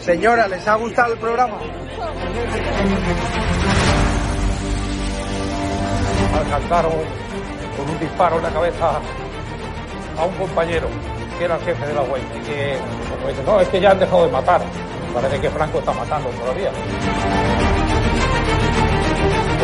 Señora, ¿les ha gustado el programa? alcanzaron con un disparo en la cabeza a un compañero que era el jefe de la huelga y que dice, no, es que ya han dejado de matar. Parece que Franco está matando todavía.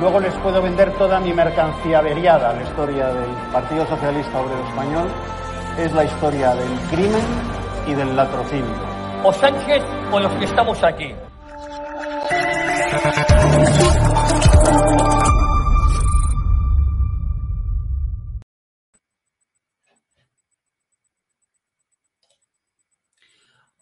luego les puedo vender toda mi mercancía averiada. La historia del Partido Socialista Obrero Español es la historia del crimen y del latrocinio. O Sánchez o los que estamos aquí.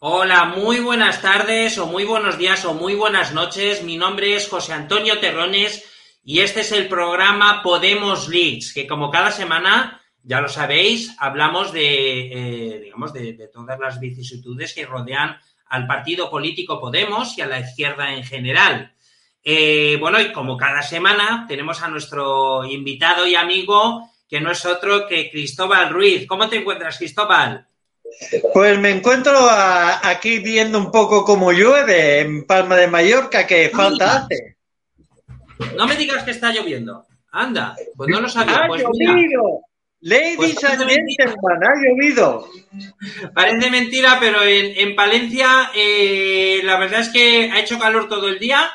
Hola, muy buenas tardes o muy buenos días o muy buenas noches. Mi nombre es José Antonio Terrones y este es el programa Podemos Leaks, que como cada semana, ya lo sabéis, hablamos de, eh, digamos, de, de todas las vicisitudes que rodean al partido político Podemos y a la izquierda en general. Eh, bueno, y como cada semana tenemos a nuestro invitado y amigo, que no es otro que Cristóbal Ruiz. ¿Cómo te encuentras, Cristóbal? Pues me encuentro a- aquí viendo un poco cómo llueve en Palma de Mallorca, que falta hace. No me digas que está lloviendo. Anda, pues no lo sabía. ¡Ha Pues llovido! Ladies Pues and gentlemen, ha llovido. parece mentira, pero en, en Palencia eh, la verdad es que ha hecho calor todo el día.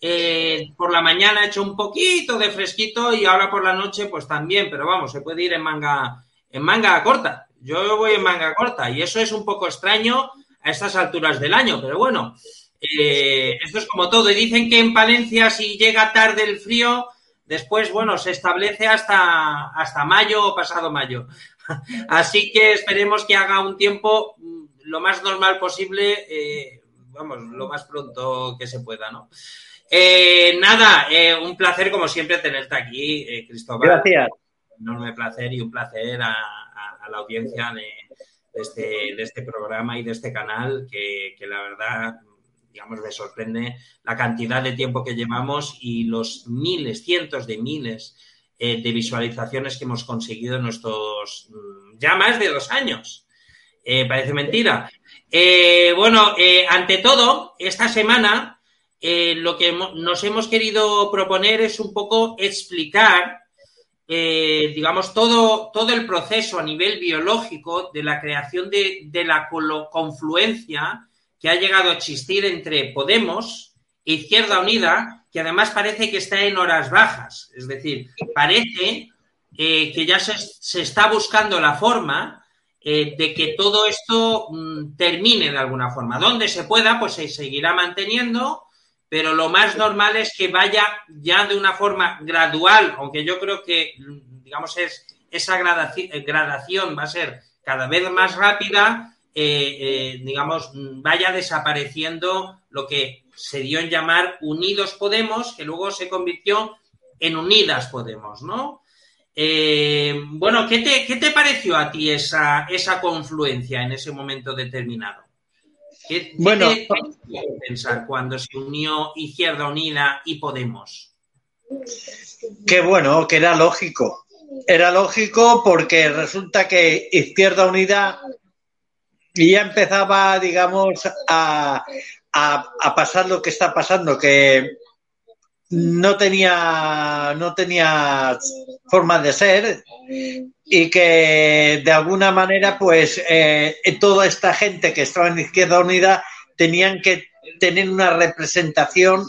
Eh, por la mañana ha hecho un poquito de fresquito y ahora por la noche pues también, pero vamos, se puede ir en manga, en manga corta. Yo voy en manga corta y eso es un poco extraño a estas alturas del año, pero bueno, eh, esto es como todo. Y dicen que en Palencia si llega tarde el frío, después, bueno, se establece hasta, hasta mayo o pasado mayo. Así que esperemos que haga un tiempo mm, lo más normal posible, eh, vamos, lo más pronto que se pueda, ¿no? Eh, nada, un placer como siempre tenerte aquí, Cristóbal. Gracias. enorme placer y un placer a, a- a la audiencia de, de este, de este programa y de este canal que, que la verdad, digamos, me sorprende la cantidad de tiempo que llevamos y los miles, cientos de miles eh, de visualizaciones que hemos conseguido en estos mm, ya más de dos años. Eh, parece mentira. Eh, bueno, ante todo, esta semana lo que nos hemos querido proponer es un poco explicar digamos, todo, todo el proceso a nivel biológico de la creación de, de la confluencia que ha llegado a existir entre Podemos e Izquierda Unida, que además parece que está en horas bajas. Es decir, parece eh, que ya se, se está buscando la forma eh, de que todo esto mm, termine de alguna forma. Donde se pueda, pues se seguirá manteniendo, pero lo más normal es que vaya ya de una forma gradual, aunque yo creo que, mm, digamos, es, esa gradaci- eh, gradación va a ser cada vez más rápida, eh, eh, digamos, vaya desapareciendo lo que se dio en llamar Unidos Podemos, que luego se convirtió en Unidas Podemos, ¿no? Eh, bueno, ¿qué te, ¿qué te pareció a ti esa, esa confluencia en ese momento determinado? ¿Qué, qué Bueno. qué te pensar cuando se unió Izquierda Unida y Podemos? Que bueno, que era lógico. Era lógico porque resulta que Izquierda Unida ya empezaba, digamos, a, a- a pasar lo que está pasando, que no tenía, no tenía forma de ser y que de alguna manera, pues, eh, toda esta gente que estaba en Izquierda Unida tenían que tener una representación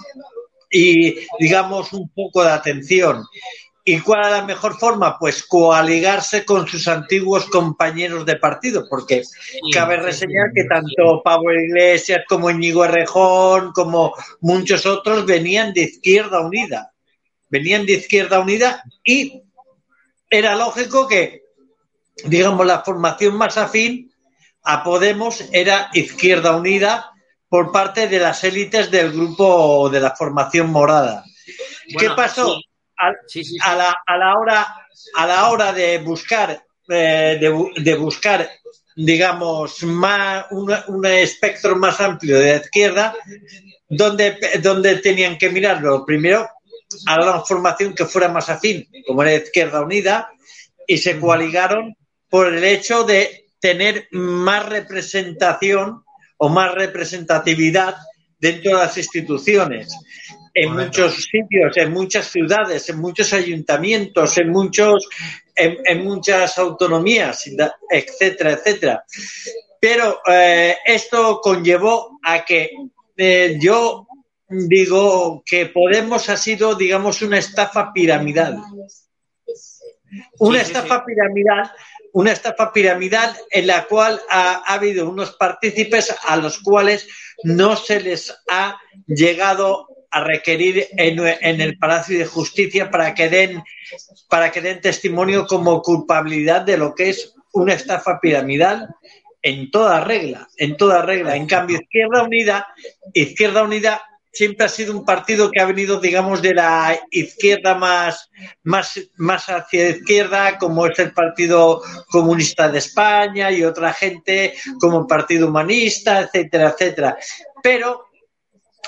y, digamos, un poco de atención. ¿Y cuál es la mejor forma? Pues coaligarse con sus antiguos compañeros de partido, porque cabe reseñar que tanto Pablo Iglesias como Íñigo Errejón, como muchos otros, venían de Izquierda Unida. Venían de Izquierda Unida y era lógico que, digamos, la formación más afín a Podemos era Izquierda Unida por parte de las élites del grupo de la formación morada. ¿Qué pasó? A, la, a, la, hora, a la hora de buscar, eh, de, buscar digamos, más, un, espectro más amplio de la izquierda, donde, donde tenían que mirarlo. Primero, a la formación que fuera más afín, como era Izquierda Unida, y se coaligaron por el hecho de tener más representación o más representatividad dentro de las instituciones. En muchos sitios, en muchas ciudades, en muchos ayuntamientos, en muchos, en, muchas autonomías, etcétera, etcétera. Pero eh, esto conllevó a que eh, yo digo que Podemos ha sido, digamos, una estafa piramidal. Una estafa piramidal una estafa piramidal en la cual ha, habido unos partícipes a los cuales no se les ha llegado a requerir en, el Palacio de Justicia para que den para que den testimonio como culpabilidad de lo que es una estafa piramidal en toda regla, en toda regla. En cambio, Izquierda Unida, Izquierda Unida siempre ha sido un partido que ha venido, digamos, de la izquierda más, más, más hacia izquierda, como es el Partido Comunista de España y otra gente como el Partido Humanista, etcétera, etcétera. Pero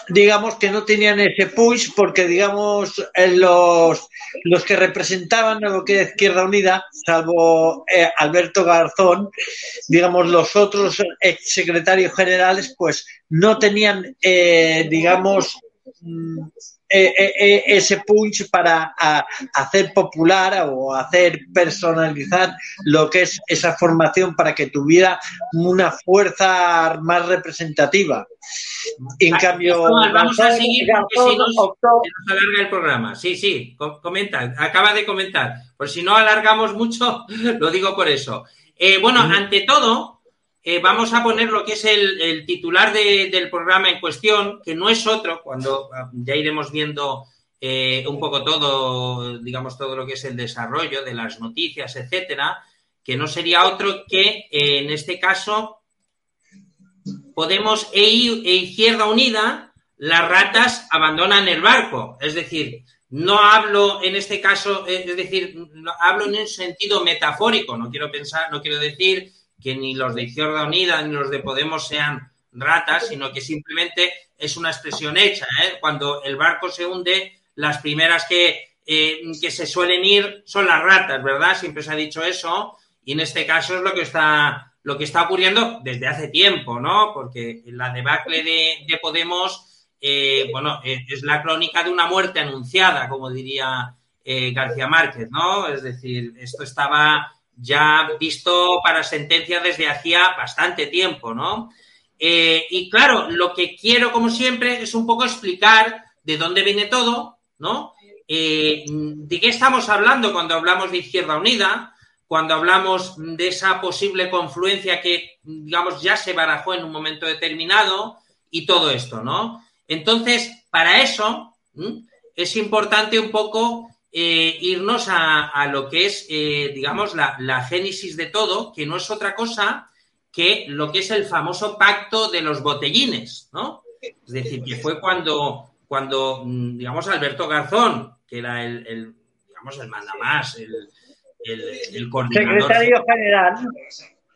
digamos que no tenían ese push porque digamos los, los que representaban a lo que es Izquierda Unida, salvo eh, Alberto Garzón, digamos los otros ex secretarios generales, pues no tenían, eh, digamos, mm, eh, eh, ese punch para hacer popular o hacer personalizar lo que es esa formación para que tuviera una fuerza más representativa. En cambio, vamos a seguir porque si no se alarga el programa. Sí, sí, comenta, acaba de comentar. Por si no alargamos mucho, lo digo por eso. bueno, ante todo, eh, vamos a poner lo que es el, titular del programa en cuestión, que no es otro, cuando ah, ya iremos viendo eh, un poco todo, digamos, todo lo que es el desarrollo de las noticias, etcétera, que no sería otro que, eh, en este caso, Podemos e, e Izquierda Unida, las ratas abandonan el barco. Es decir, no hablo en este caso, es decir, hablo en un sentido metafórico, no quiero pensar, no quiero decir que ni los de Izquierda Unida ni los de Podemos sean ratas, sino que simplemente es una expresión hecha. ¿eh? Cuando el barco se hunde, las primeras que, eh, que se suelen ir son las ratas, ¿verdad? Siempre se ha dicho eso. Y en este caso es lo que está, lo que está ocurriendo desde hace tiempo, ¿no? Porque la debacle de, de Podemos, eh, bueno, es la crónica de una muerte anunciada, como diría García Márquez, ¿no? Es decir, esto estaba ya visto para sentencia desde hacía bastante tiempo, ¿no? Eh, y claro, lo que quiero, como siempre, es un poco explicar de dónde viene todo, ¿no? Eh, ¿De qué estamos hablando cuando hablamos de Izquierda Unida? Cuando hablamos de esa posible confluencia que, digamos, ya se barajó en un momento determinado y todo esto, ¿no? Entonces, para eso es importante un poco eh, irnos a, lo que es, eh, digamos, la, génesis de todo, que no es otra cosa que lo que es el famoso pacto de los botellines, ¿no? Es decir, que fue cuando, cuando mm, digamos, Alberto Garzón, que era el, digamos, el mandamás, el, el, coordinador. Secretario general.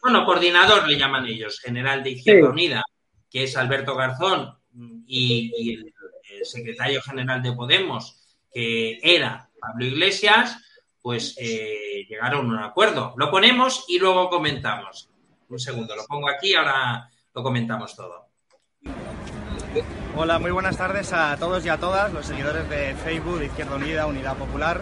Bueno, coordinador le llaman ellos, general de Izquierda Unida, que es Alberto Garzón, y el secretario general de Podemos, que era Pablo Iglesias, pues eh, llegaron a un acuerdo. Lo ponemos y luego comentamos. Un segundo, lo pongo aquí, ahora lo comentamos todo. Hola, muy buenas tardes a todos y a todas los seguidores de Facebook, Izquierda Unida, Unidad Popular.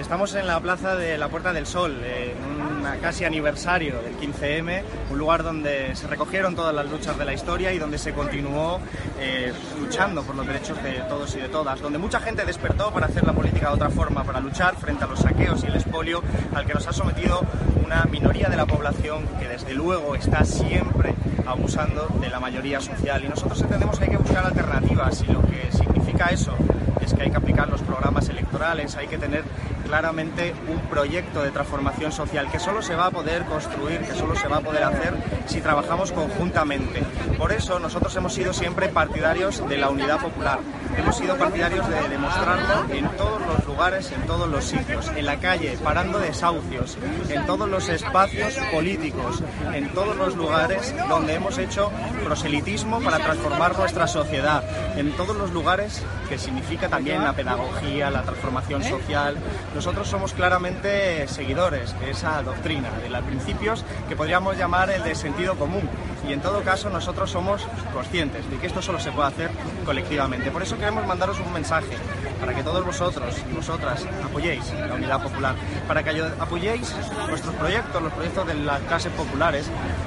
Estamos en la plaza de la Puerta del Sol, en un casi aniversario del 15M, un lugar donde se recogieron todas las luchas de la historia y donde se continuó eh, luchando por los derechos de todos y de todas, donde mucha gente despertó para hacer la política de otra forma, para luchar frente a los saqueos y el expolio al que nos ha sometido una minoría de la población que desde luego está siempre abusando de la mayoría social. Y nosotros entendemos que hay que buscar alternativas y lo que significa eso es que hay que aplicar los programas electorales, hay que tener claramente un proyecto de transformación social que solo se va a poder construir, que solo se va a poder hacer si trabajamos conjuntamente. Por eso nosotros hemos sido siempre partidarios de la unidad popular. Hemos sido partidarios de demostrarlo en todos los lugares, en todos los sitios, en la calle, parando desahucios, en todos los espacios políticos, en todos los lugares donde hemos hecho proselitismo para transformar nuestra sociedad, en todos los lugares que significa también la pedagogía, la transformación social, nosotros somos claramente seguidores de esa doctrina, de los principios que podríamos llamar el de sentido común. Y en todo caso nosotros somos conscientes de que esto solo se puede hacer colectivamente. Por eso queremos mandaros un mensaje para que todos vosotros y vosotras apoyéis la unidad popular, para que apoyéis nuestros proyectos, los proyectos de las clases populares,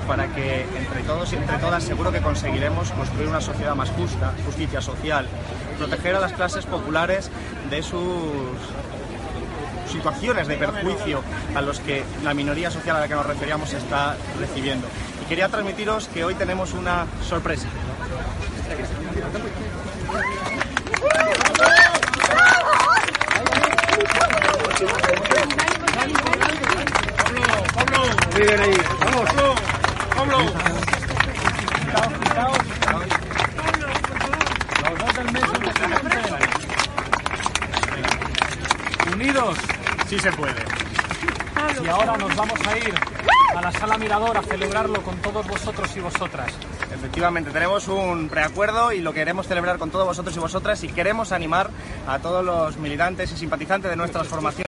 para que entre todos y entre todas seguro que conseguiremos construir una sociedad más justa, justicia social, proteger a las clases populares de sus situaciones de perjuicio a los que la minoría social a la que nos referíamos está recibiendo. Y quería transmitiros que hoy tenemos una sorpresa. Ahí. Vamos. Pablo. Sí se puede. y ahora nos vamos a ir a la sala Mirador a celebrarlo con todos vosotros y vosotras. Efectivamente, tenemos un preacuerdo y lo queremos celebrar con todos vosotros y vosotras y queremos animar a todos los militantes y simpatizantes de nuestras formaciones.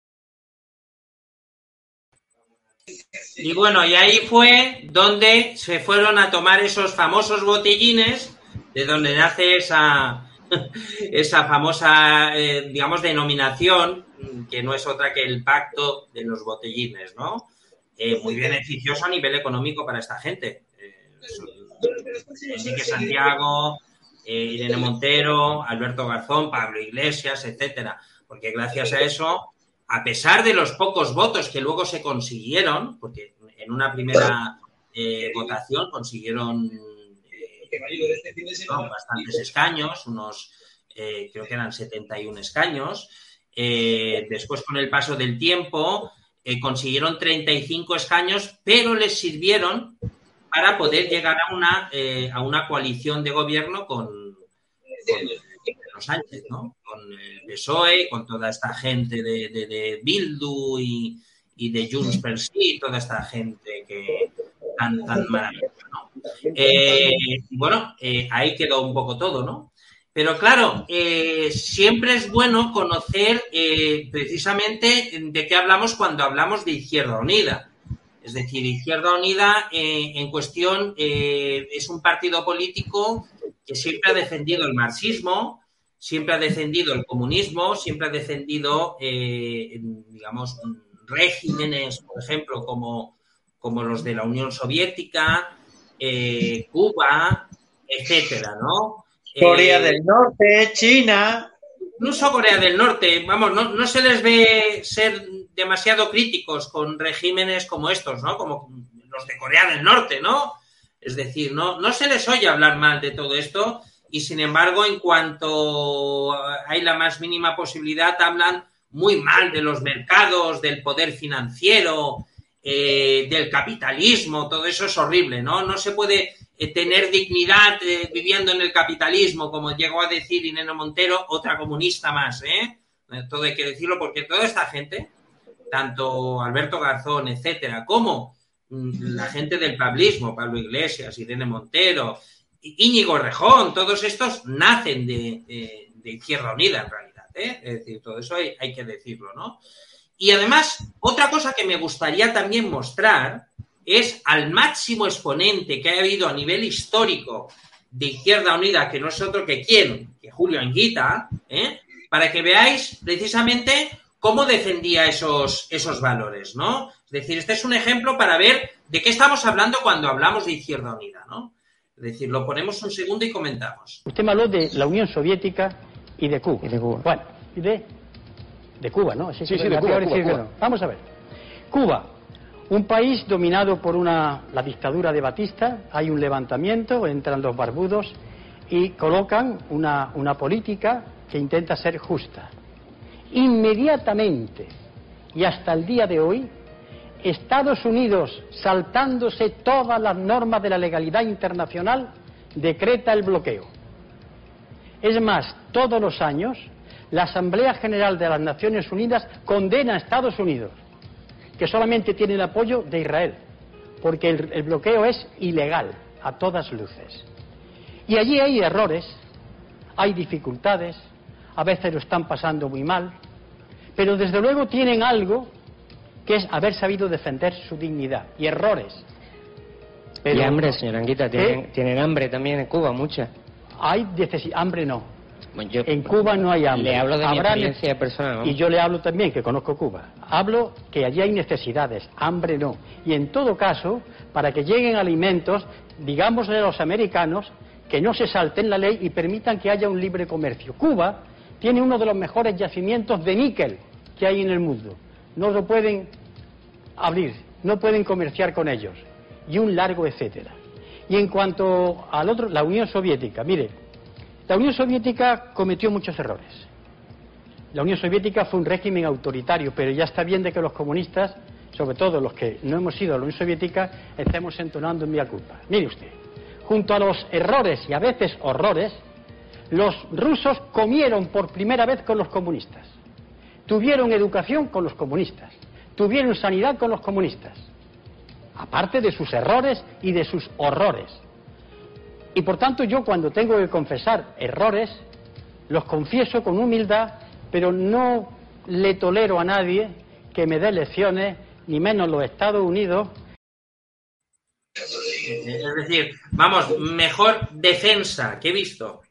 Y bueno, y ahí fue donde se fueron a tomar esos famosos botellines, de donde nace esa, esa famosa, eh, digamos, denominación, que no es otra que el pacto de los botellines, ¿no? Eh, muy beneficioso a nivel económico para esta gente. Eh, Enrique Santiago, eh, Irene Montero, Alberto Garzón, Pablo Iglesias, etcétera. Porque gracias a eso, a pesar de los pocos votos que luego se consiguieron, porque en una primera eh, votación consiguieron eh, no, bastantes escaños, unos eh, creo que eran 71 escaños. Eh, después, con el paso del tiempo, eh, consiguieron 35 escaños, pero les sirvieron para poder llegar a una, eh, a una coalición de gobierno con, con Pedro Sánchez, ¿no? Con el PSOE, con toda esta gente de, de, Bildu y, y de Junts per sí, toda esta gente que tan, tan maravillosa. Eh, bueno, ahí quedó un poco todo, ¿no? Pero claro, eh, siempre es bueno conocer eh, precisamente de qué hablamos cuando hablamos de Izquierda Unida. Es decir, Izquierda Unida eh, en cuestión es un partido político que siempre ha defendido el marxismo, siempre ha defendido el comunismo, siempre ha defendido, digamos, regímenes, por ejemplo, como, como los de la Unión Soviética, Cuba, etcétera, ¿no? Corea Eh, del Norte, China. incluso Corea del Norte, vamos, no, no se les ve ser demasiado críticos con regímenes como estos, ¿no? Como los de Corea del Norte, ¿no? Es decir, no, no se les oye hablar mal de todo esto y sin embargo, en cuanto hay la más mínima posibilidad, hablan muy mal de los mercados, del poder financiero, eh, del capitalismo, todo eso es horrible, ¿no? No se puede tener dignidad eh, viviendo en el capitalismo, como llegó a decir Ineno Montero, otra comunista más, ¿eh? Eh, Todo hay que decirlo porque toda esta gente, tanto Alberto Garzón, etcétera, como mm, la gente del pablismo, Pablo Iglesias, Irene Montero, Íñigo Rejón, todos estos nacen de, de- de Izquierda Unida en realidad, ¿eh? Es decir, todo eso hay, hay que decirlo, ¿no? Y además, otra cosa que me gustaría también mostrar es al máximo exponente que ha habido a nivel histórico de Izquierda Unida, que no es otro que quién, que Julio Anguita, ¿eh? para que veáis precisamente cómo defendía esos, esos valores, ¿no? Es decir, este es un ejemplo para ver de qué estamos hablando cuando hablamos de Izquierda Unida, ¿no? Es decir, lo ponemos un segundo y comentamos. Usted me habló de la Unión Soviética y de Cuba. Y de Cuba. Bueno, y de, de Cuba, ¿no? Sí, sí, de Cuba, Cuba, Cuba. Vamos a ver. Cuba, un país dominado por una, la dictadura de Batista, hay un levantamiento, entran los barbudos y colocan una, una política que intenta ser justa. Inmediatamente y hasta el día de hoy, Estados Unidos, saltándose todas las normas de la legalidad internacional, decreta el bloqueo. Es más, todos los años, la Asamblea General de las Naciones Unidas condena a Estados Unidos, que solamente tiene el apoyo de Israel, porque el, el bloqueo es ilegal, a todas luces. Y allí hay errores, hay dificultades, a veces lo están pasando muy mal, pero desde luego tienen algo que es haber sabido defender su dignidad y errores. y hambre, señora Anguita, ¿tienen, ¿tienen hambre también en Cuba, mucha? Hay hambre no. En Cuba no hay hambre. Le hablo de mi experiencia personal. ¿no? Y yo le hablo también, que conozco Cuba. Hablo que allí hay necesidades, hambre no. Y en todo caso, para que lleguen alimentos, digámosle a los americanos que no se salten la ley y permitan que haya un libre comercio. Cuba tiene uno de los mejores yacimientos de níquel que hay en el mundo. No lo pueden abrir, no pueden comerciar con ellos. Y un largo etcétera. Y en cuanto al otro, la Unión Soviética, mire, la Unión Soviética cometió muchos errores. La Unión Soviética fue un régimen autoritario, pero ya está bien de que los comunistas, sobre todo los que no hemos ido a la Unión Soviética, estemos entonando en mi culpa. Mire usted, junto a los errores y a veces horrores, los rusos comieron por primera vez con los comunistas, tuvieron educación con los comunistas, tuvieron sanidad con los comunistas, aparte de sus errores y de sus horrores. Y por tanto yo cuando tengo que confesar errores, los confieso con humildad, pero no le tolero a nadie que me dé lecciones, ni menos los Estados Unidos. Es decir, vamos, mejor defensa que he visto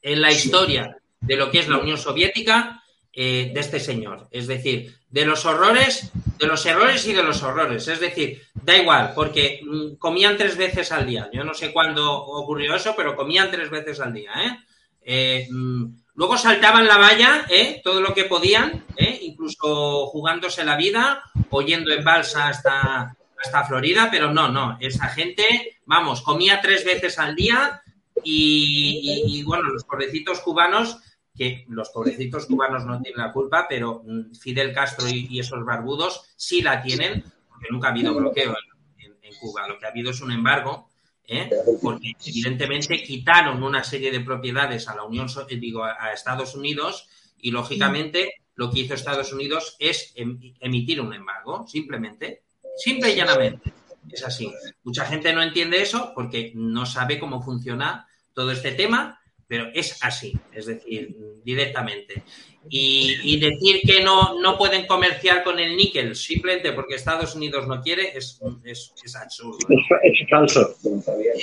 en la historia de lo que es la Unión Soviética eh, de este señor. Es decir, de los horrores, de los errores y de los horrores. Es decir, da igual, porque mm, comían tres veces al día. Yo no sé cuándo ocurrió eso, pero comían tres veces al día. ¿eh? Eh, mm, luego saltaban la valla, todo lo que podían, incluso jugándose la vida o yendo en balsa hasta, hasta Florida, pero no, no, esa gente, vamos, comía tres veces al día y, y bueno, los pobrecitos cubanos que los pobrecitos cubanos no tienen la culpa, pero mm, Fidel Castro y, esos barbudos sí la tienen, porque nunca ha habido bloqueo en, Cuba. Lo que ha habido es un embargo, ¿eh? porque evidentemente quitaron una serie de propiedades a la Unión, eh, digo, a Estados Unidos y lógicamente lo que hizo Estados Unidos es em, emitir un embargo, simplemente, simple y llanamente. Es así. Mucha gente no entiende eso porque no sabe cómo funciona todo este tema pero es así, es decir, directamente. Y, decir que no, no pueden comerciar con el níquel simplemente porque Estados Unidos no quiere es, es, es absurdo. Es, falso.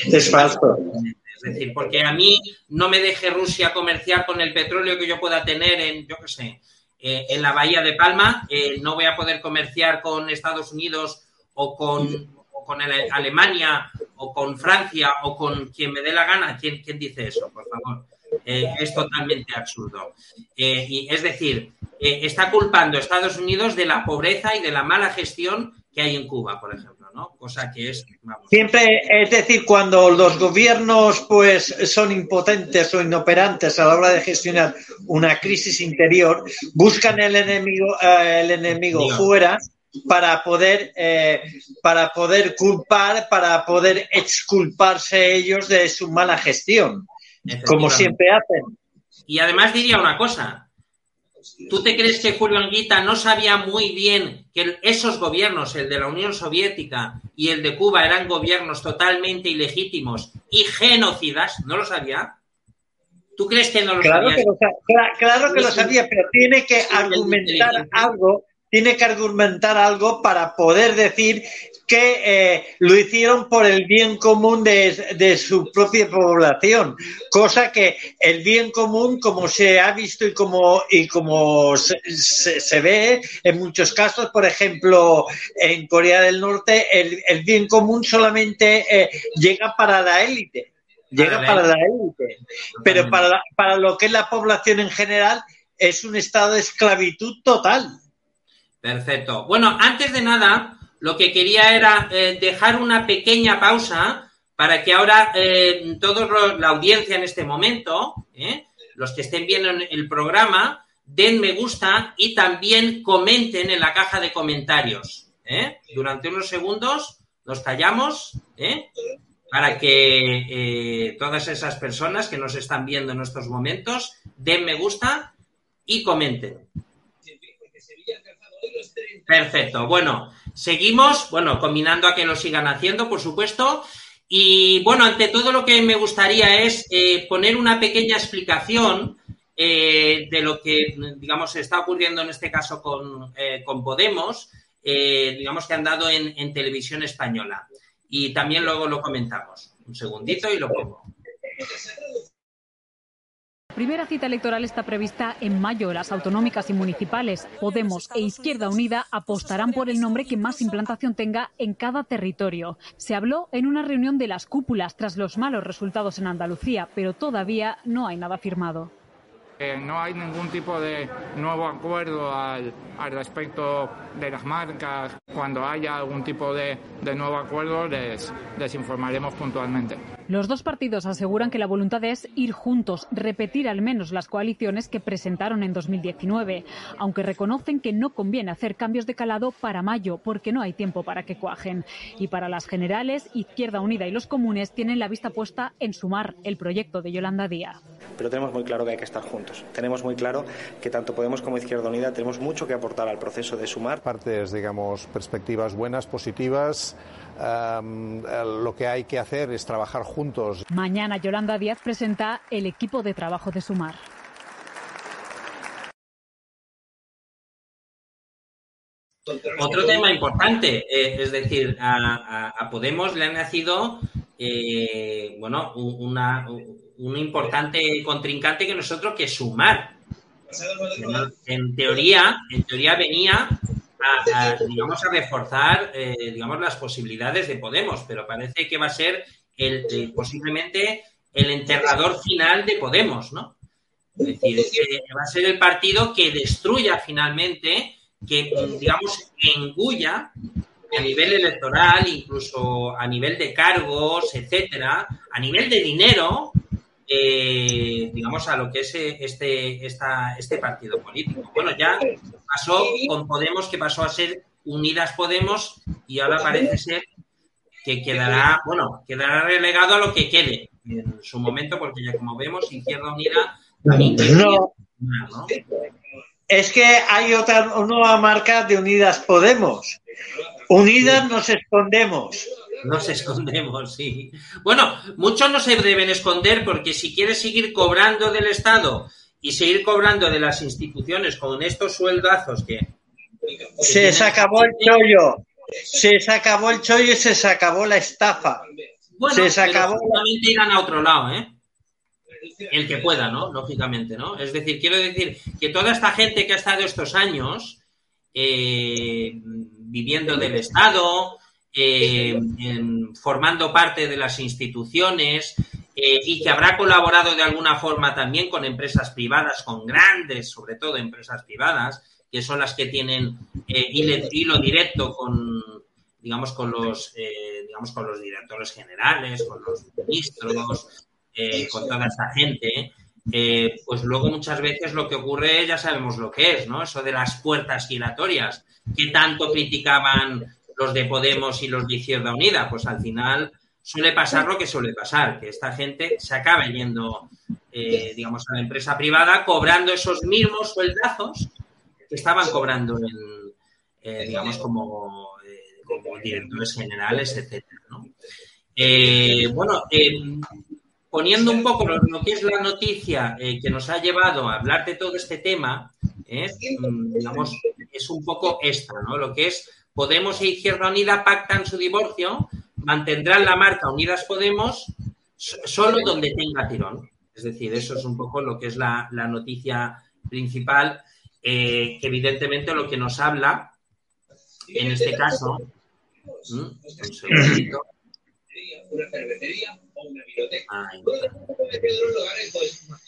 Es falso. Es decir, porque a mí no me deje Rusia comerciar con el petróleo que yo pueda tener en, yo qué sé, eh, en la bahía de Palma, eh, no voy a poder comerciar con Estados Unidos o con, con Alemania o con Francia o con quien me dé la gana. ¿Quién, quién dice eso, por favor? Eh, es totalmente absurdo. Eh, y, es decir, eh, está culpando a Estados Unidos de la pobreza y de la mala gestión que hay en Cuba, por ejemplo, ¿no? Cosa que es... Siempre, es decir, cuando los gobiernos pues son impotentes o inoperantes a la hora de gestionar una crisis interior, buscan el enemigo, el enemigo fuera para poder, eh, para poder culpar, para poder exculparse ellos de su mala gestión, como siempre hacen. Y además diría una cosa, ¿tú te crees que Julio Anguita no sabía muy bien que esos gobiernos, el de la Unión Soviética y el de Cuba, eran gobiernos totalmente ilegítimos y genocidas? ¿No lo sabía? ¿Tú crees que no lo claro sabía? Que lo, claro que lo sabía, pero tiene que argumentar algo tiene que argumentar algo para poder decir que eh, lo hicieron por el bien común de, su propia población, cosa que el bien común, como se ha visto y como, y como se, ve en muchos casos, por ejemplo, en Corea del Norte, el, bien común solamente eh, llega para la élite, llega para la élite, pero para, para lo que es la población en general es un estado de esclavitud total. Perfecto. Bueno, antes de nada, lo que quería era eh, dejar una pequeña pausa para que ahora eh, toda la audiencia en este momento, eh, los que estén viendo el programa, den me gusta y también comenten en la caja de comentarios. Durante unos segundos nos callamos para que todas esas personas que nos están viendo en estos momentos den me gusta y comenten. Perfecto. Bueno, seguimos, bueno, combinando a que lo sigan haciendo, por supuesto. Y bueno, ante todo lo que me gustaría es eh, poner una pequeña explicación eh, de lo que, digamos, está ocurriendo en este caso con, eh, Podemos, digamos que han dado en, en televisión española. Y también luego lo comentamos. Un segundito y lo pongo primera cita electoral está prevista en mayo. Las autonómicas y municipales, Podemos e Izquierda Unida apostarán por el nombre que más implantación tenga en cada territorio. Se habló en una reunión de las cúpulas tras los malos resultados en Andalucía, pero todavía no hay nada firmado. Eh, no hay ningún tipo de nuevo acuerdo al, respecto de las marcas. Cuando haya algún tipo de, nuevo acuerdo les, les informaremos puntualmente. Los dos partidos aseguran que la voluntad es ir juntos, repetir al menos las coaliciones que presentaron en 2019, aunque reconocen que no conviene hacer cambios de calado para mayo porque no hay tiempo para que cuajen. Y para las generales, Izquierda Unida y los comunes tienen la vista puesta en sumar el proyecto de Yolanda Díaz. Pero tenemos muy claro que hay que estar juntos. Tenemos muy claro que tanto Podemos como Izquierda Unida tenemos mucho que aportar al proceso de sumar. Partes, digamos, perspectivas buenas, positivas lo que hay que hacer es trabajar juntos. Mañana Yolanda Díaz presenta el equipo de trabajo de Sumar. Otro tema importante, eh, es decir, a, Podemos le ha nacido eh, bueno, una, un importante contrincante que nosotros que sumar. En teoría, en teoría venía a, digamos, a reforzar, eh, digamos, las posibilidades de Podemos, pero parece que va a ser el, posiblemente el enterrador final de Podemos, ¿no? Es decir, que va a ser el partido que destruya finalmente, que, digamos, engulla a nivel electoral, incluso a nivel de cargos, etcétera, a nivel de dinero, eh, digamos, a lo que es eh, este, esta, este partido político. Bueno, ya pasó con Podemos, que pasó a ser Unidas Podemos, y ahora parece ser que quedará, bueno, quedará relegado a lo que quede en su momento, porque ya como vemos, Izquierda Unida no. Es que hay otra nueva marca de Unidas Podemos. Unidas nos escondemos. Nos escondemos, sí. Bueno, muchos no se deben esconder porque si quieres seguir cobrando del Estado y seguir cobrando de las instituciones con estos sueldazos que... se acabó el chollo. Se acabó el chollo y se acabó la estafa. Bueno, se acabó. irán a otro lado, ¿eh? El que pueda, ¿no? Lógicamente, ¿no? Es decir, quiero decir que toda esta gente que ha estado estos años eh, viviendo del Estado, eh, formando parte de las instituciones eh, y que habrá colaborado de alguna forma también con empresas privadas, con grandes, sobre todo empresas privadas, que son las que tienen eh, hilo, directo con, digamos, con los, digamos, con los directores generales, con los ministros, con toda esta gente. pues luego muchas veces lo que ocurre ya sabemos lo que es, ¿no? Eso de las puertas giratorias que tanto criticaban los de Podemos y los de Izquierda Unida, pues al final suele pasar lo que suele pasar, que esta gente se acaba yendo, eh, digamos, a la empresa privada cobrando esos mismos sueldazos que estaban cobrando en, eh, digamos, como, eh, como, directores generales, etcétera, bueno, poniendo un poco lo, que es la noticia que nos ha llevado a hablar de todo este tema, digamos, es un poco esta, ¿no? Lo que es Podemos e Izquierda Unida pactan su divorcio, mantendrán la marca Unidas Podemos solo donde tenga tirón. Es decir, eso es un poco lo que es la, noticia principal, eh, que evidentemente lo que nos habla, en este caso, un segundito,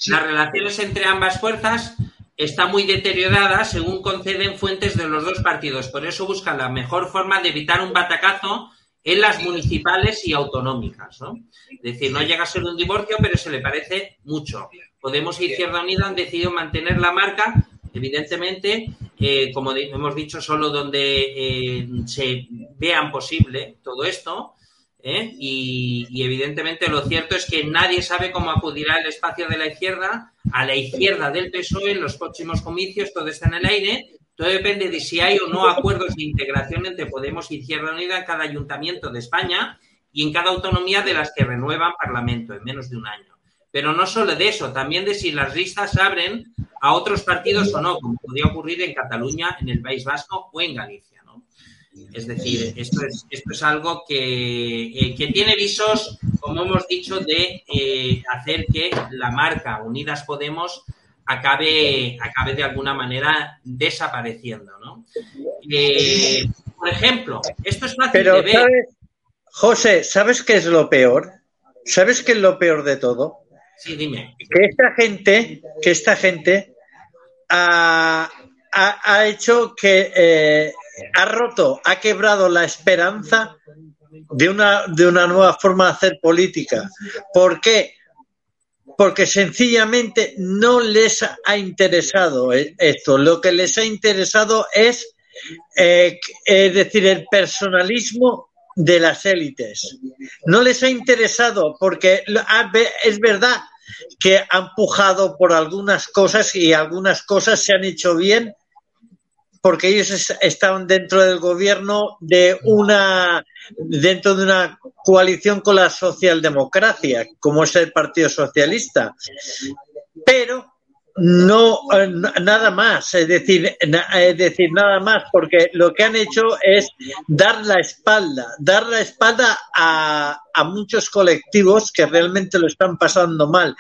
las relaciones entre ambas fuerzas están muy deterioradas según conceden fuentes de los dos partidos. Por eso buscan la mejor forma de evitar un batacazo en las municipales y autonómicas. ¿no? Es decir, no llega a ser un divorcio, pero se le parece mucho. Podemos y Izquierda Unida han decidido mantener la marca, evidentemente, eh, como hemos dicho, solo donde eh, se vean posible todo esto, ¿eh? Y, evidentemente lo cierto es que nadie sabe cómo acudirá el espacio de la izquierda a la izquierda del PSOE en los próximos comicios, todo está en el aire. Todo depende de si hay o no acuerdos de integración entre Podemos y Izquierda Unida en cada ayuntamiento de España y en cada autonomía de las que renuevan Parlamento en menos de un año. Pero no solo de eso, también de si las listas abren a otros partidos o no, como podría ocurrir en Cataluña, en el País Vasco o en Galicia. Es decir, esto es, esto es algo que, eh, que tiene visos, como hemos dicho, de eh, hacer que la marca Unidas Podemos acabe, acabe de alguna manera desapareciendo, ¿no? Eh, por ejemplo, esto es fácil de ver. José, ¿sabes qué es lo peor? ¿Sabes qué es lo peor de todo? Sí, dime. Que esta gente, que esta gente ha, ha, hecho que ha roto, ha quebrado la esperanza de una, de una nueva forma de hacer política. ¿Por qué? Porque sencillamente no les ha interesado esto. Lo que les ha interesado es, eh, es decir, el personalismo de las élites. No les ha interesado porque es verdad que han pujado por algunas cosas y algunas cosas se han hecho bien porque ellos estaban dentro del gobierno de una dentro de una coalición con la socialdemocracia, como es el Partido Socialista. Pero no eh, nada más, es decir, es decir, nada más, porque lo que han hecho es dar la espalda, dar la espalda a, a muchos colectivos que realmente lo están pasando mal.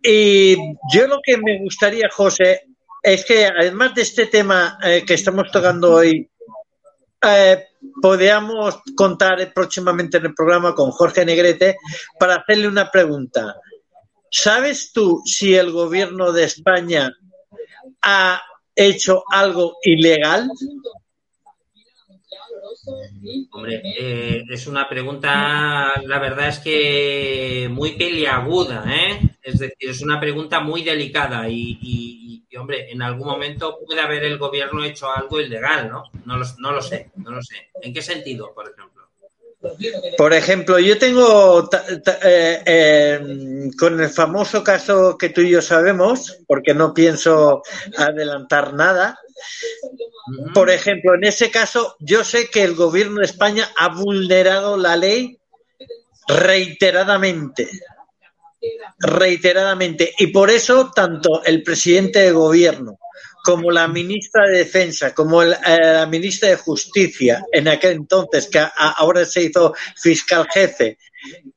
Y yo lo que me gustaría, José, es que además de este tema eh, que estamos tocando hoy, eh, podríamos contar próximamente en el programa con Jorge Negrete para hacerle una pregunta. ¿Sabes tú si el gobierno de España ha hecho algo ilegal? Hombre, eh, es una pregunta, la verdad es que muy peliaguda, ¿eh? Es decir, es una pregunta muy delicada y, hombre, en algún momento puede haber el gobierno hecho algo ilegal, ¿no? No lo, no lo sé, no lo sé. ¿En qué sentido, por ejemplo? Por ejemplo, yo tengo eh, eh, con el famoso caso que tú y yo sabemos, porque no pienso adelantar nada, por ejemplo, en ese caso, yo sé que el gobierno de España ha vulnerado la ley reiteradamente. Reiteradamente. Y por eso, tanto el presidente de gobierno como la ministra de Defensa, como eh, la ministra de Justicia, en aquel entonces, que ahora se hizo fiscal jefe,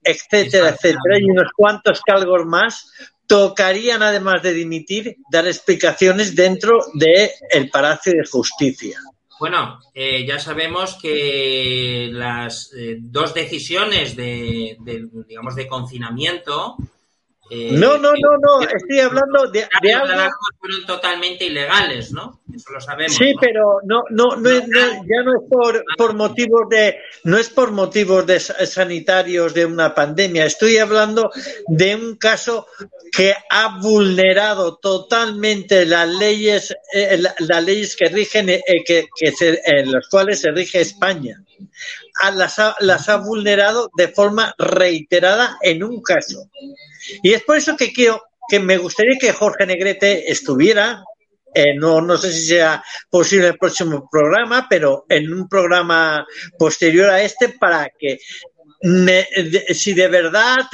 etcétera, etcétera, y unos cuantos cargos más, tocarían, además de dimitir, dar explicaciones dentro del el Palacio de Justicia. Bueno, eh, ya sabemos que las eh, dos decisiones de, digamos, de confinamiento eh, no, no, no, no, estoy hablando de, de algo. fueron totalmente ilegales, ¿no? Eso lo sabemos. Sí, pero no, no, no, ya no es por, por motivos de, no es por motivos de sanitarios de una pandemia. Estoy hablando de un caso que ha vulnerado totalmente las leyes, eh, las leyes que rigen, eh, que, que en las cuales se rige España. Las, ha vulnerado de forma reiterada en un caso. Y es por eso que quiero, que me gustaría que Jorge Negrete estuviera, eh, no, no sé si sea posible el próximo programa, pero en un programa posterior a este para que si de verdad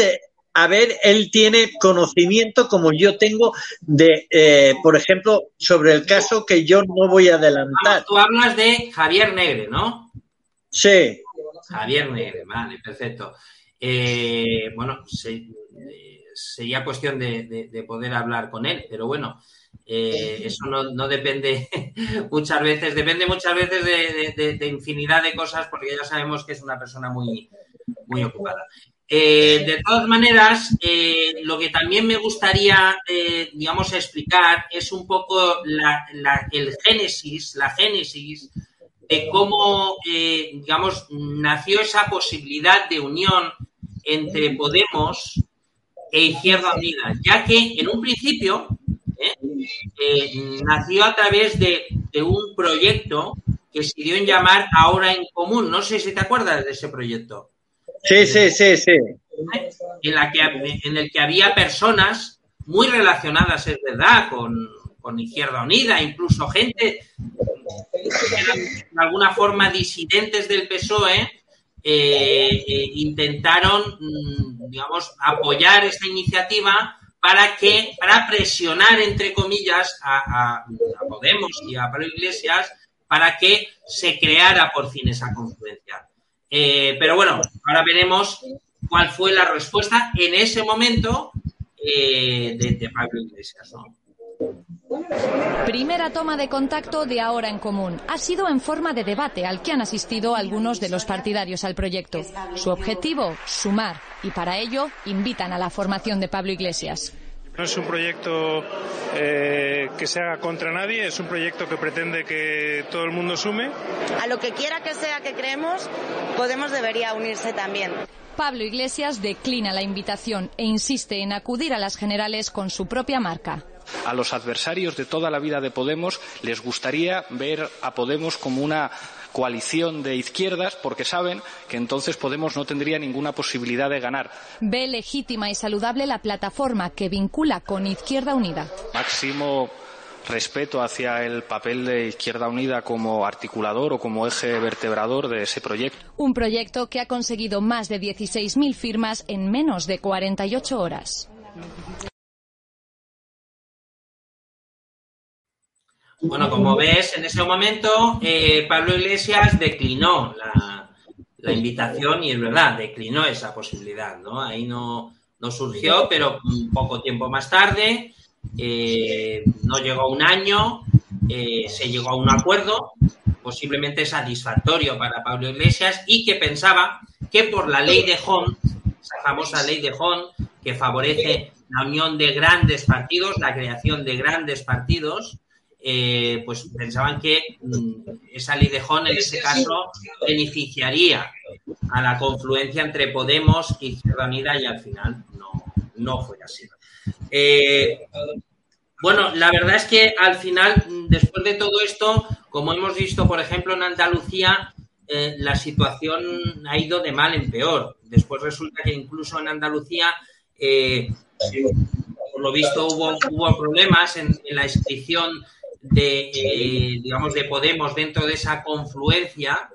a ver, él tiene conocimiento como yo tengo de, eh, por ejemplo, sobre el caso que yo no voy a adelantar. Tú hablas de Javier Negre, ¿no? Sí. Javier Negre, vale, perfecto. Eh, bueno, eh, sería cuestión de, de- de poder hablar con él, pero bueno, eh, eso no, depende muchas veces, depende muchas veces de, infinidad de cosas, porque ya sabemos que es una persona muy, muy ocupada. De todas maneras, lo que también me gustaría, digamos, explicar es un poco la- la- el génesis, la génesis de cómo, eh, digamos, nació esa posibilidad de unión entre Podemos e Izquierda Unida, ya que en un principio ¿eh? Eh, nació a través de, de un proyecto que se dio en llamar Ahora en Común. No sé si te acuerdas de ese proyecto Sí, sí, sí, sí. en, la que, en el que había personas muy relacionadas, es verdad, con, con Izquierda Unida, incluso gente de alguna forma disidentes del PSOE, eh, eh, intentaron, mm, digamos, apoyar esta iniciativa para que, para presionar, entre comillas, a, Podemos y a Pablo Iglesias para que se creara por fin esa confluencia. Eh, pero bueno, ahora veremos cuál fue la respuesta en ese momento de, Pablo Iglesias. Primera toma de contacto de Ahora en Común. Ha sido en forma de debate al que han asistido algunos de los partidarios al proyecto. Su objetivo, sumar. Y para ello, invitan a la formación de Pablo Iglesias. No es un proyecto eh, que se haga contra nadie, es un proyecto que pretende que todo el mundo sume. A lo que quiera que sea que creemos, Podemos debería unirse también. Pablo Iglesias declina la invitación e insiste en acudir a las generales con su propia marca. A los adversarios de toda la vida de Podemos les gustaría ver a Podemos como una coalición de izquierdas porque saben que entonces Podemos no tendría ninguna posibilidad de ganar. Ve legítima y saludable la plataforma que vincula con Izquierda Unida. Máximo respeto hacia el papel de Izquierda Unida como articulador o como eje vertebrador de ese proyecto. Un proyecto que ha conseguido más de 16.000 firmas en menos de 48 horas. Bueno, como ves, en ese momento eh, Pablo Iglesias declinó la, la invitación y es verdad, declinó esa posibilidad, ¿no? Ahí no, no surgió, pero poco tiempo más tarde, eh, no llegó un año, eh, se llegó a un acuerdo posiblemente satisfactorio para Pablo Iglesias y que pensaba que por la ley de Hon, esa famosa ley de Hon, que favorece la unión de grandes partidos, la creación de grandes partidos, eh, pues pensaban que mm, esa ley de en ese caso beneficiaría a la confluencia entre Podemos y Izquierda Unida y al final no, no fue así. Eh, bueno, la verdad es que al final, después de todo esto, como hemos visto, por ejemplo, en Andalucía, eh, la situación ha ido de mal en peor. Después resulta que incluso en Andalucía, por lo visto, hubo, hubo problemas en la inscripción de, eh, digamos, de Podemos dentro de esa confluencia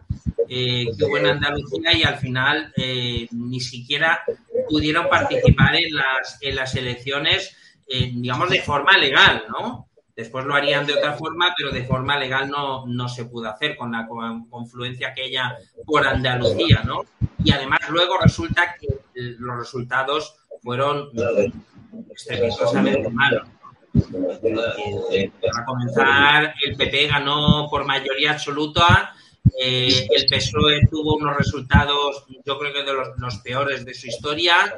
eh, que hubo en Andalucía y al final eh, ni siquiera pudieron participar en las, en las elecciones, digamos, de forma legal, ¿no? Después lo harían de otra forma, pero de forma legal no, no se pudo hacer con la con- confluencia aquella por Andalucía, ¿no? Y además luego resulta que los resultados fueron estrepitosamente malos. Para comenzar, el PP ganó por mayoría absoluta, eh, el PSOE tuvo unos resultados, yo creo que de los, peores de su historia.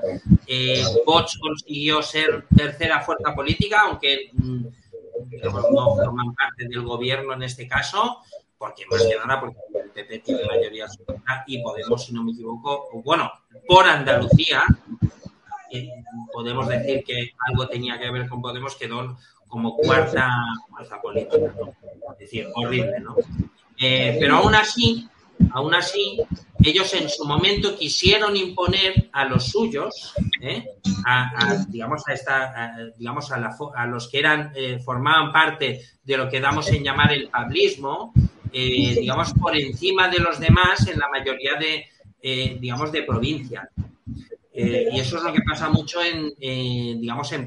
Eh, Vox consiguió ser tercera fuerza política, aunque mm, no forman parte del gobierno en este caso, porque más que nada porque el PP tiene mayoría absoluta y Podemos, si no me equivoco, bueno, por Andalucía, eh, podemos decir que algo tenía que ver con Podemos, quedó como cuarta fuerza política, ¿no? Es decir, horrible, ¿no? Eh, pero aún así, aún así, ellos en su momento quisieron imponer a los suyos, ¿eh? a, a, digamos, a, esta, a, digamos a, la, a los que eran, eh, formaban parte de lo que damos en llamar el pablismo, eh, digamos, por encima de los demás en la mayoría de, digamos, de provincias. Eh, y eso es lo que pasa mucho en, digamos, en,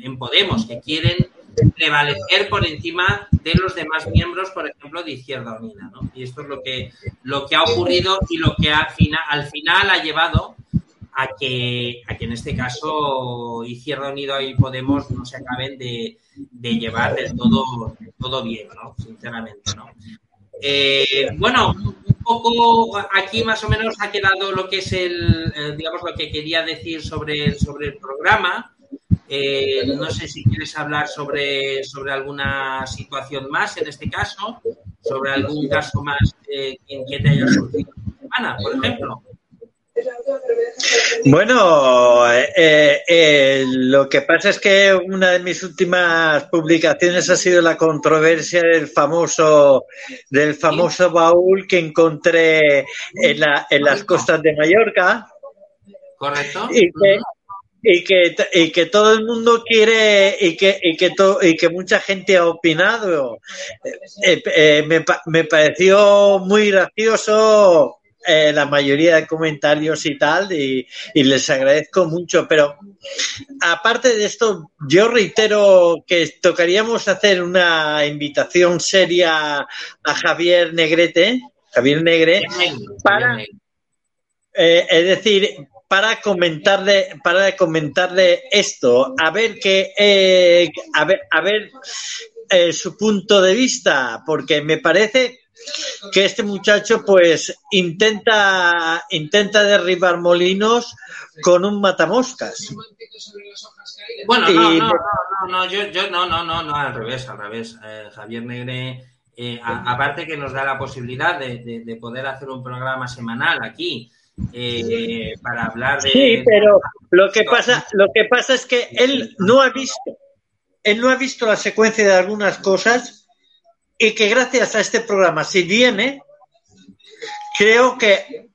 en, Podemos, que quieren prevalecer por encima de los demás miembros, por ejemplo, de Izquierda Unida. ¿no? Y esto es lo que, lo que ha ocurrido y lo que al final, al final ha llevado a que, a que en este caso Izquierda Unida y Podemos no se acaben de, de llevar del todo, todo bien, ¿no? Sinceramente, ¿no? Eh, bueno, poco aquí más o menos ha quedado lo que es el, eh, digamos, lo que quería decir sobre, sobre el programa. Eh, no sé si quieres hablar sobre, sobre alguna situación más en este caso, sobre algún caso más en que te haya surgido esta por ejemplo. Bueno, eh, eh, lo que pasa es que una de mis últimas publicaciones ha sido la controversia del famoso del famoso baúl que encontré en, la, en las costas de Mallorca. Correcto. Y que, y que, y que todo el mundo quiere y que, y que, y que mucha gente ha opinado. Eh, me, me pareció muy gracioso eh, la mayoría de comentarios y tal, y, les agradezco mucho. Pero aparte de esto, yo reitero que tocaríamos hacer una invitación seria a Javier Negrete, Javier Negre, para, eh, es decir, para comentarle, para comentarle esto, a ver qué, eh, a ver, a ver su punto de vista, porque me parece que este muchacho pues intenta, intenta derribar molinos con un matamoscas. Bueno, no, no, no, no, yo, yo no, no, no, no, al revés, al revés. Eh, Javier Negre, eh, aparte que nos da la posibilidad de, de, poder hacer un programa semanal aquí. Eh, para hablar de sí pero lo que pasa lo que pasa es que él no ha visto él no ha visto la secuencia de algunas cosas y que gracias a este programa, si viene, creo que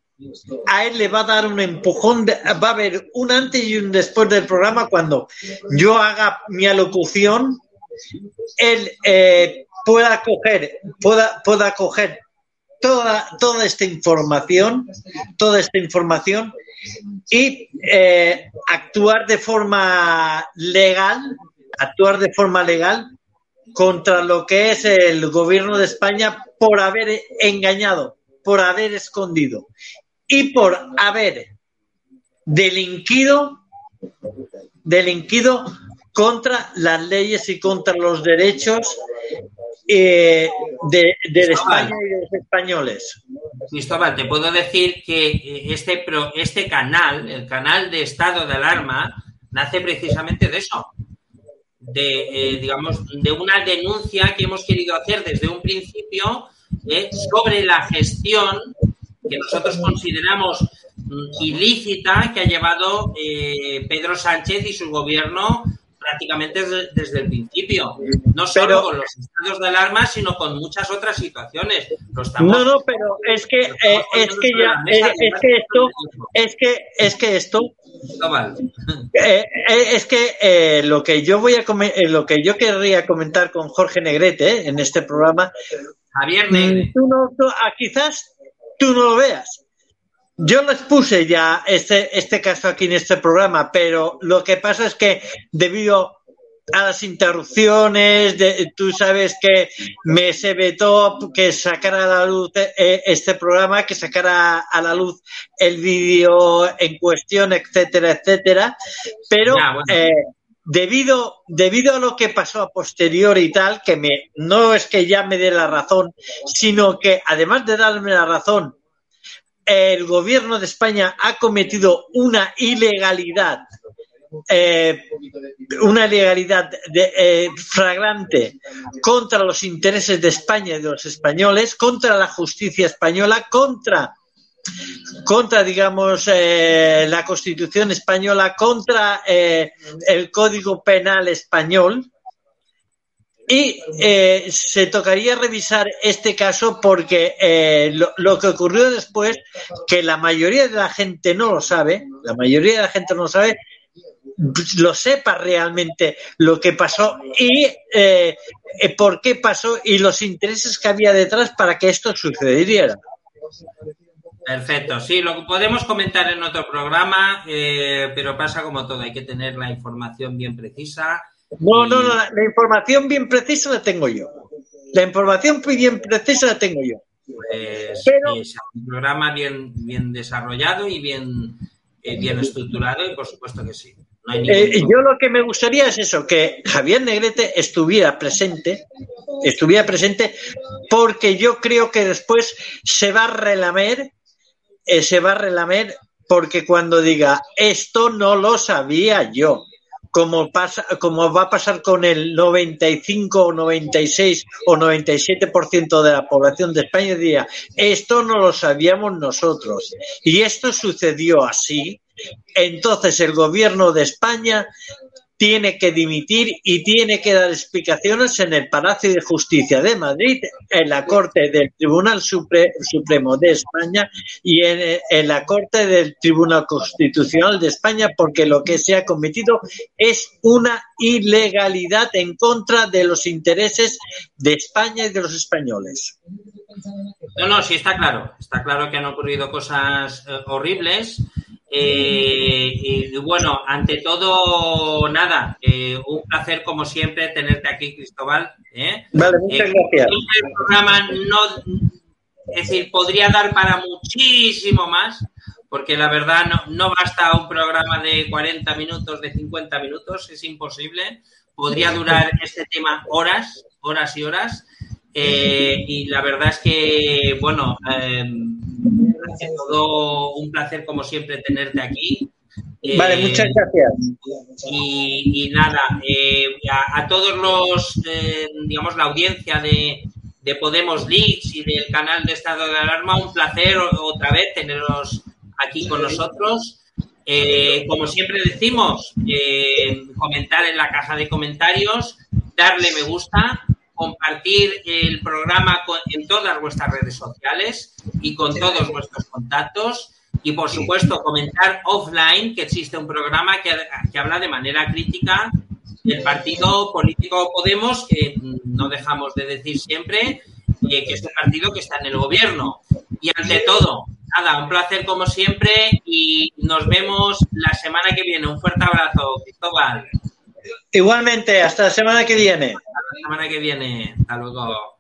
a él le va a dar un empujón, va a haber un antes y un después del programa cuando yo haga mi alocución, él eh, pueda coger, pueda, pueda coger toda, toda esta información, toda esta información y eh, actuar de forma legal, actuar de forma legal contra lo que es el gobierno de España por haber engañado, por haber escondido y por haber delinquido, delinquido contra las leyes y contra los derechos eh, de, España y de los españoles. Cristóbal, te puedo decir que eh, este, este canal, el canal de estado de alarma, nace precisamente de eso, de, eh, digamos, de una denuncia que hemos querido hacer desde un principio eh, sobre la gestión que nosotros consideramos mm, ilícita que ha llevado eh, Pedro Sánchez y su gobierno prácticamente desde, el principio. No solo con los estados de alarma, sino con muchas otras situaciones. no, no, pero es que, es que ya, es, que esto, es que, es que esto eh, eh, es que eh, lo que yo voy a lo que yo querría comentar con Jorge Negrete en este programa, Javier Negrete, tú no, ah, quizás tú no lo veas. Yo les puse ya este, este caso aquí en este programa, pero lo que pasa es que debido a las interrupciones, de, tú sabes que me se vetó que sacara a la luz eh, este programa, que sacara a la luz el vídeo en cuestión, etcétera, etcétera. Pero eh, debido, debido a lo que pasó a posteriori y tal, que me, no es que ya me dé la razón, sino que además de darme la razón, el gobierno de España ha cometido una ilegalidad eh, una legalidad de, eh, flagrante contra los intereses de España y de los españoles, contra la justicia española, contra contra, digamos, eh, la Constitución española, contra el Código Penal español. Y se tocaría revisar este caso porque lo, lo, que ocurrió después, que la mayoría de la gente no lo sabe, la mayoría de la gente no lo sabe, lo sepa realmente lo que pasó y eh, eh, por qué pasó y los intereses que había detrás para que esto sucediera. Perfecto, sí, lo podemos comentar en otro programa, eh, pero pasa como todo, hay que tener la información bien precisa. No, no, no, la, información bien precisa la tengo yo. La información bien precisa la tengo yo. Pues es un programa bien, bien desarrollado y bien, eh, bien estructurado y por supuesto que sí. Eh, yo lo que me gustaría es eso, que Javier Negrete estuviera presente, estuviera presente, porque yo creo que después se va a relamer, eh, se va a relamer, porque cuando diga esto no lo sabía yo, como pasa, como va a pasar con el 95 o 96 o 97% de la población de España, diría esto no lo sabíamos nosotros y esto sucedió así entonces el gobierno de España tiene que dimitir y tiene que dar explicaciones en el Palacio de Justicia de Madrid, en la Corte del Tribunal Supremo de España y en, la Corte del Tribunal Constitucional de España, porque lo que se ha cometido es una ilegalidad en contra de los intereses de España y de los españoles. No, no, sí está claro. Está claro que han ocurrido cosas eh, horribles eh, y bueno, ante todo, nada, eh, un placer como siempre tenerte aquí, Cristóbal. ¿eh? Vale, muchas gracias. El programa no, es decir, podría dar para muchísimo más, porque la verdad no, no basta un programa de 40 minutos, de 50 minutos, es imposible. Podría durar este tema horas, horas y horas. Y la verdad es que, bueno, todo un placer como siempre tenerte aquí. Vale, eh, muchas gracias. Y, nada, eh, a, todos los, eh, digamos, la audiencia de, Podemos Leaks y del canal de Estado de Alarma, un placer otra vez tenerlos aquí con nosotros. como siempre decimos, comentar en la caja de comentarios, darle me gusta, compartir el programa en todas vuestras redes sociales y con todos vuestros contactos. Y por supuesto, comentar offline que existe un programa que, habla de manera crítica del partido político Podemos, que no dejamos de decir siempre, eh, que es un partido que está en el gobierno. Y ante todo, nada, un placer como siempre y nos vemos la semana que viene. Un fuerte abrazo, Cristóbal. Igualmente, hasta la semana que viene. Hasta la semana que viene. Hasta luego.